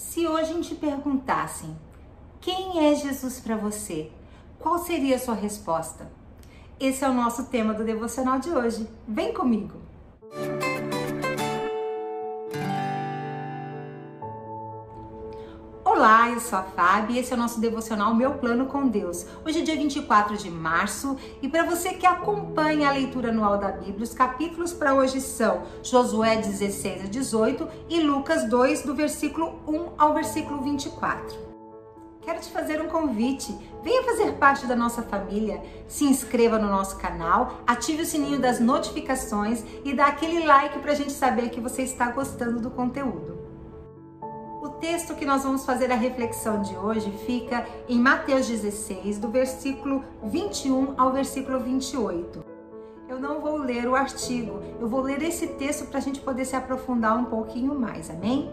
Se hoje te perguntassem quem é Jesus para você, qual seria a sua resposta? Esse é o nosso tema do devocional de hoje. Vem comigo! Olá, eu sou a Fábio e esse é o nosso devocional Meu Plano com Deus. Hoje é dia 24 de março e para você que acompanha a leitura anual da Bíblia, os capítulos para hoje são Josué 16 a 18 e Lucas 2, do versículo 1 ao versículo 24. Quero te fazer um convite. Venha fazer parte da nossa família. Se inscreva no nosso canal, ative o sininho das notificações e dá aquele like para a gente saber que você está gostando do conteúdo texto que nós vamos fazer a reflexão de hoje fica em Mateus 16, do versículo 21 ao versículo 28. Eu não vou ler o artigo, eu vou ler esse texto para a gente poder se aprofundar um pouquinho mais, amém?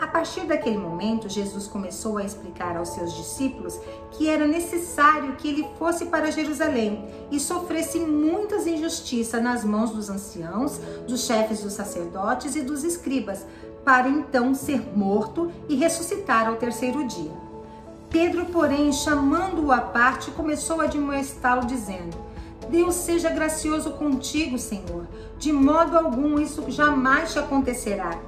A partir daquele momento, Jesus começou a explicar aos seus discípulos que era necessário que ele fosse para Jerusalém e sofresse muitas injustiças nas mãos dos anciãos, dos chefes dos sacerdotes e dos escribas, para então ser morto e ressuscitar ao terceiro dia. Pedro, porém, chamando-o à parte, começou a admoestá-lo, dizendo: Deus seja gracioso contigo, Senhor. De modo algum isso jamais te acontecerá.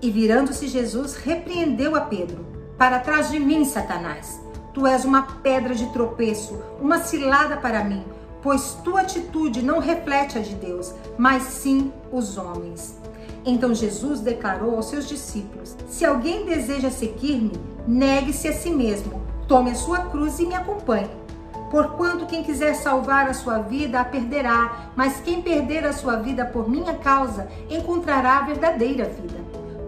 E virando-se Jesus, repreendeu a Pedro: Para trás de mim, Satanás. Tu és uma pedra de tropeço, uma cilada para mim, pois tua atitude não reflete a de Deus, mas sim os homens. Então Jesus declarou aos seus discípulos: Se alguém deseja seguir-me, negue-se a si mesmo, tome a sua cruz e me acompanhe. Porquanto quem quiser salvar a sua vida a perderá, mas quem perder a sua vida por minha causa encontrará a verdadeira vida.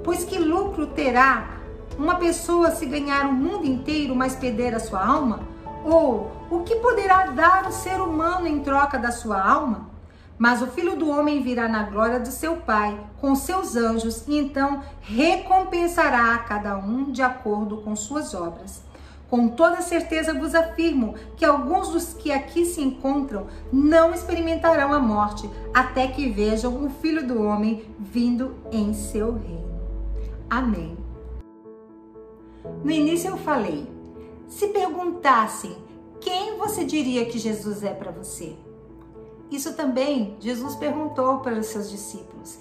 Pois que lucro terá uma pessoa se ganhar o mundo inteiro, mas perder a sua alma? Ou o que poderá dar o ser humano em troca da sua alma? Mas o filho do homem virá na glória do seu Pai com seus anjos e então recompensará a cada um de acordo com suas obras. Com toda certeza vos afirmo que alguns dos que aqui se encontram não experimentarão a morte até que vejam o Filho do Homem vindo em seu reino. Amém. No início eu falei: se perguntassem quem você diria que Jesus é para você? Isso também Jesus perguntou para os seus discípulos.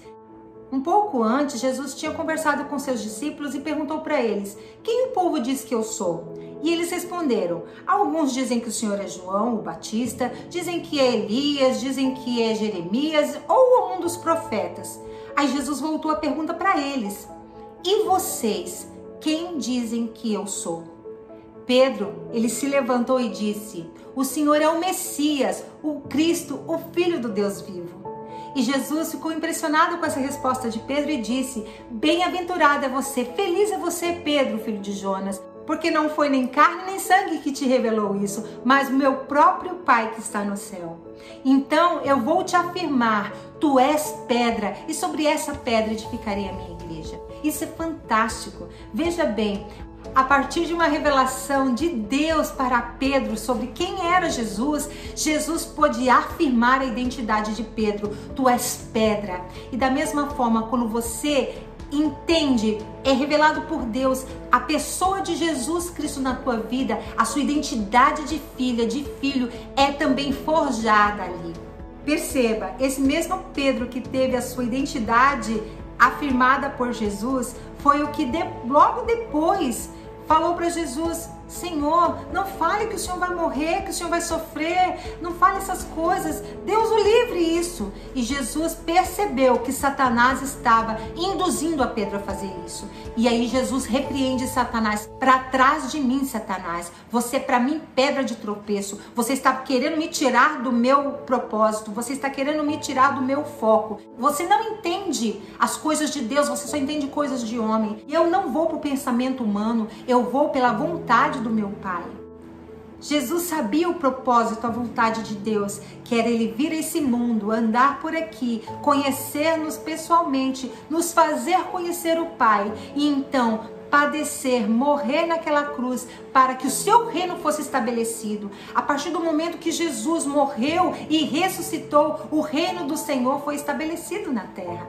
Um pouco antes, Jesus tinha conversado com seus discípulos e perguntou para eles: Quem o povo diz que eu sou? E eles responderam: Alguns dizem que o Senhor é João, o Batista, dizem que é Elias, dizem que é Jeremias ou um dos profetas. Aí Jesus voltou a pergunta para eles: E vocês, quem dizem que eu sou? Pedro, ele se levantou e disse: O Senhor é o Messias, o Cristo, o Filho do Deus vivo. E Jesus ficou impressionado com essa resposta de Pedro e disse: Bem-aventurado é você, feliz é você, Pedro, filho de Jonas, porque não foi nem carne nem sangue que te revelou isso, mas o meu próprio Pai que está no céu. Então eu vou te afirmar: tu és pedra, e sobre essa pedra edificarei a minha igreja. Isso é fantástico. Veja bem, a partir de uma revelação de Deus para Pedro sobre quem era Jesus, Jesus pôde afirmar a identidade de Pedro: Tu és pedra. E da mesma forma, quando você entende, é revelado por Deus a pessoa de Jesus Cristo na tua vida, a sua identidade de filha, de filho, é também forjada ali. Perceba, esse mesmo Pedro que teve a sua identidade afirmada por Jesus foi o que de, logo depois falou para Jesus: Senhor, não fale que o Senhor vai morrer, que o Senhor vai sofrer, não fale essas coisas. Deus o livre isso. E Jesus percebeu que Satanás estava induzindo a Pedro a fazer isso. E aí Jesus repreende Satanás: para trás de mim, Satanás. Você para mim pedra de tropeço. Você está querendo me tirar do meu propósito. Você está querendo me tirar do meu foco. Você não entende as coisas de Deus. Você só entende coisas de homem. Eu não vou para o pensamento humano. Eu vou pela vontade do meu Pai. Jesus sabia o propósito, a vontade de Deus, que era ele vir a esse mundo, andar por aqui, conhecer-nos pessoalmente, nos fazer conhecer o Pai e então padecer, morrer naquela cruz para que o seu reino fosse estabelecido. A partir do momento que Jesus morreu e ressuscitou, o reino do Senhor foi estabelecido na terra.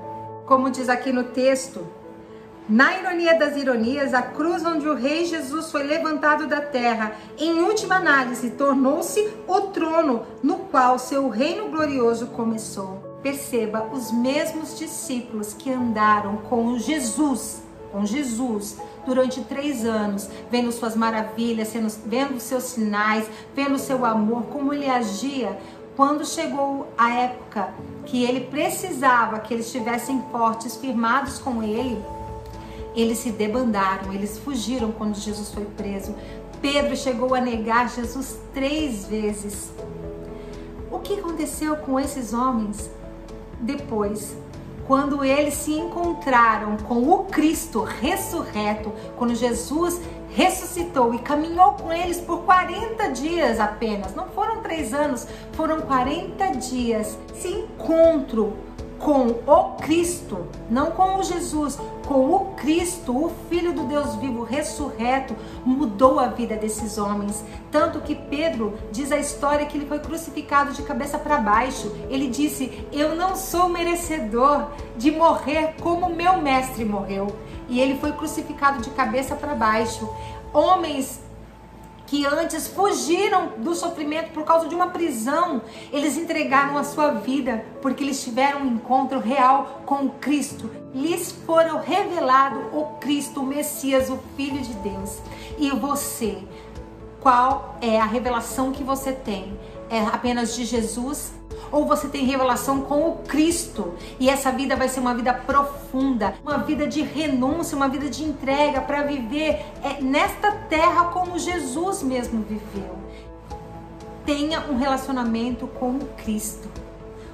Como diz aqui no texto, Na ironia das ironias, a cruz onde o rei Jesus foi levantado da terra, em última análise, tornou-se o trono no qual seu reino glorioso começou. Perceba os mesmos discípulos que andaram com Jesus, com Jesus, durante três anos, vendo suas maravilhas, vendo seus sinais, vendo seu amor, como ele agia. Quando chegou a época que ele precisava que eles estivessem fortes, firmados com ele, eles se debandaram, eles fugiram quando Jesus foi preso. Pedro chegou a negar Jesus três vezes. O que aconteceu com esses homens depois? Quando eles se encontraram com o Cristo ressurreto, quando Jesus ressuscitou e caminhou com eles por 40 dias apenas, não foram três anos, foram 40 dias. Esse encontro com o Cristo, não com o Jesus, com o Cristo, o Filho do Deus vivo, ressurreto, mudou a vida desses homens. Tanto que Pedro diz a história que ele foi crucificado de cabeça para baixo. Ele disse: Eu não sou merecedor de morrer como meu mestre morreu. E ele foi crucificado de cabeça para baixo. Homens que antes fugiram do sofrimento por causa de uma prisão, eles entregaram a sua vida porque eles tiveram um encontro real com Cristo. Lhes foram revelado o Cristo, o Messias, o Filho de Deus. E você, qual é a revelação que você tem? É apenas de Jesus? Ou você tem revelação com o Cristo e essa vida vai ser uma vida profunda, uma vida de renúncia, uma vida de entrega para viver é, nesta terra como Jesus mesmo viveu. Tenha um relacionamento com o Cristo,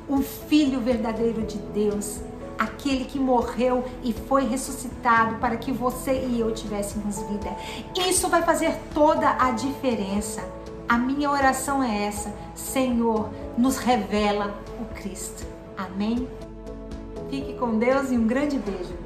o Filho verdadeiro de Deus, aquele que morreu e foi ressuscitado para que você e eu tivéssemos vida. Isso vai fazer toda a diferença. A minha oração é essa: Senhor, nos revela o Cristo. Amém? Fique com Deus e um grande beijo.